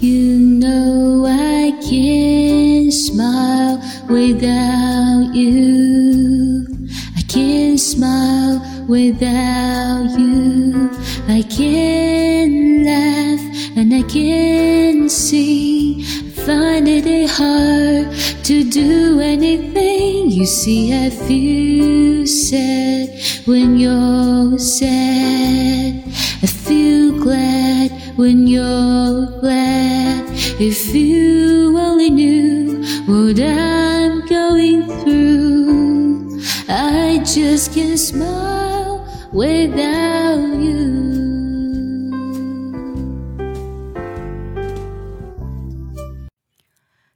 You know I can't smile without you. I can't smile without you. I can't laugh and I can't sing. I find it hard to do anything. You see, I feel sad when you're sad. I feel glad when you're glad. If you only knew what I'm going through, I just can't smile without you.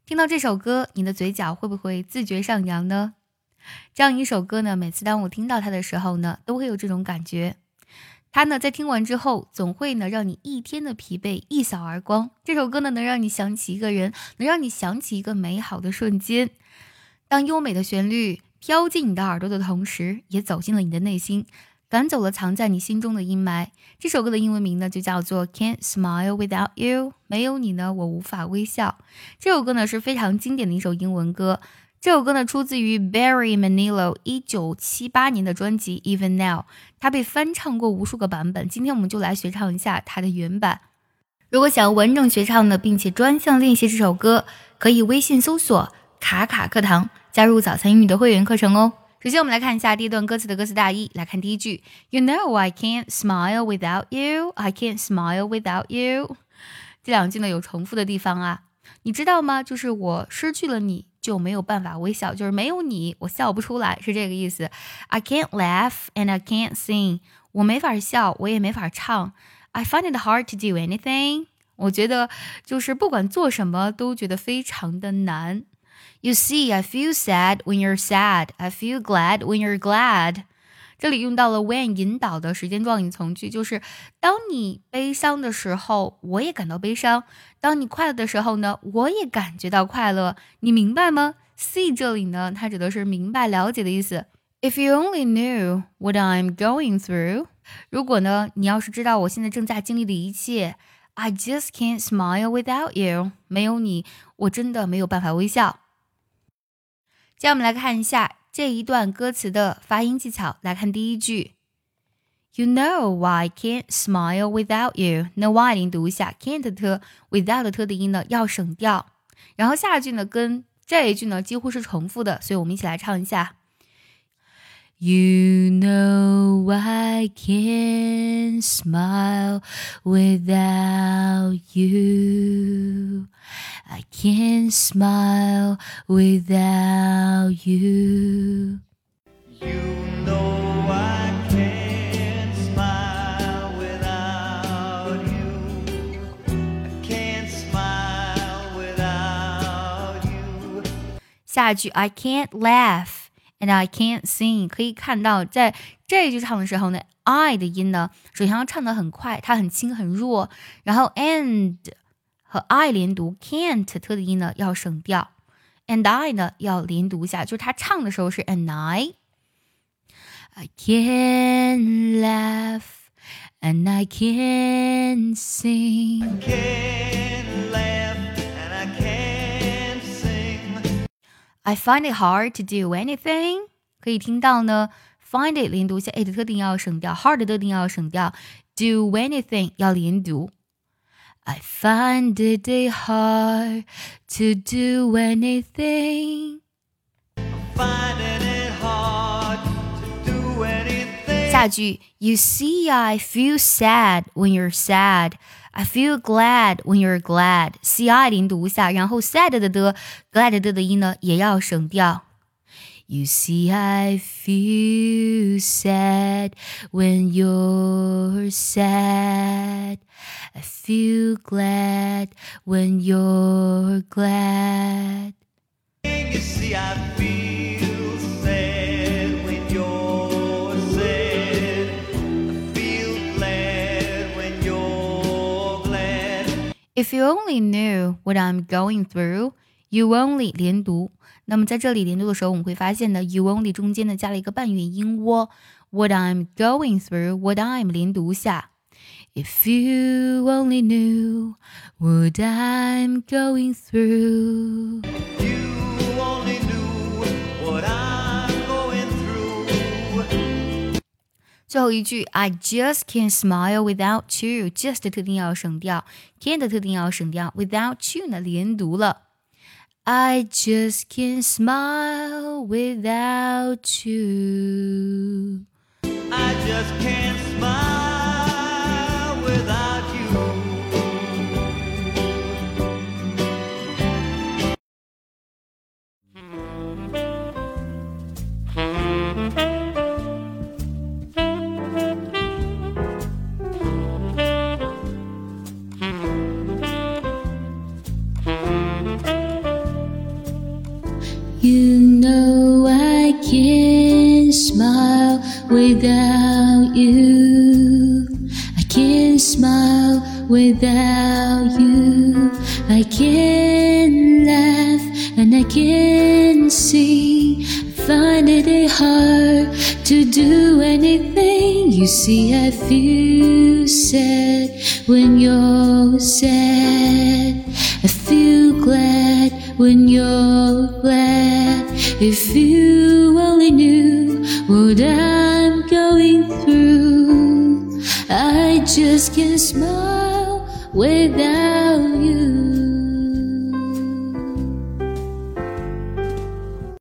听到这首歌，你的嘴角会不会自觉上扬呢？这样一首歌呢，每次当我听到它的时候呢，都会有这种感觉。它呢，在听完之后，总会呢，让你一天的疲惫一扫而光。这首歌呢，能让你想起一个人，能让你想起一个美好的瞬间。当优美的旋律飘进你的耳朵的同时，也走进了你的内心，赶走了藏在你心中的阴霾。这首歌的英文名呢，就叫做《Can't Smile Without You》，没有你呢，我无法微笑。这首歌呢，是非常经典的一首英文歌。这首歌呢，出自于 Barry Manilow 一九七八年的专辑《Even Now》，它被翻唱过无数个版本。今天我们就来学唱一下它的原版。如果想要完整学唱呢，并且专项练习这首歌，可以微信搜索“卡卡课堂”，加入早餐英语的会员课程哦。首先，我们来看一下第一段歌词的歌词大意。来看第一句：You know I can't smile without you. I can't smile without you。这两句呢有重复的地方啊，你知道吗？就是我失去了你。就没有办法微笑，就是没有你，我笑不出来，是这个意思。I can't laugh and I can't sing，我没法笑，我也没法唱。I find it hard to do anything，我觉得就是不管做什么都觉得非常的难。You see, I feel sad when you're sad. I feel glad when you're glad. 这里用到了 when 引导的时间状语从句，就是当你悲伤的时候，我也感到悲伤；当你快乐的时候呢，我也感觉到快乐。你明白吗？See 这里呢，它指的是明白、了解的意思。If you only knew what I'm going through，如果呢，你要是知道我现在正在经历的一切，I just can't smile without you。没有你，我真的没有办法微笑。接下来我们来看一下。这一段歌词的发音技巧来看，第一句，You know why I can't smile without you。那 y 零读一下，can't 的特 without 的特的音呢要省掉。然后下一句呢跟这一句呢几乎是重复的，所以我们一起来唱一下。You know I can't smile without you. I can't smile without you. You know I can't smile without you. I can't smile without you. 下一句 I can't laugh and I can't sing，可以看到在这一句唱的时候呢，I 的音呢，首先要唱的很快，它很轻很弱，然后 and 和 I 连读，can't 特的音呢要省掉，and I 呢要连读一下，就是他唱的时候是 and I。I can't laugh and I can't sing. Can't laugh and I can't sing. I find it hard to do anything. 可以听到呢，find it 连读一下，it 的特定要省掉，hard 的特定要省掉，do anything 要连读。 I find it hard to do anything. anything. 下句，You see, I feel sad when you're sad. I feel glad when you're glad. C I 连读一下，然后 sad 的的 glad 的的音呢也要省掉。You see, I feel sad when you're sad. I feel glad when you're glad. You see, I feel sad when you're sad. I feel glad when you're glad. If you only knew what I'm going through, you only 连读。那么在这里连读的时候，我们会发现呢，you only 中间呢加了一个半元音窝。What I'm going through, what I'm 连读下。If you only knew what I'm going through. You only knew what I'm going through. 最后一句，I just can't smile without you。just 的特定要省掉，can 的特定要省掉，without you 呢连读了。I just can't smile without you。I just can't smile without you. Without you. I can't smile without you. I can't laugh and I can't sing. I find it hard to do anything. You see, I feel sad when you're sad. I feel glad when you're glad. If you only knew what I'm just can't smile without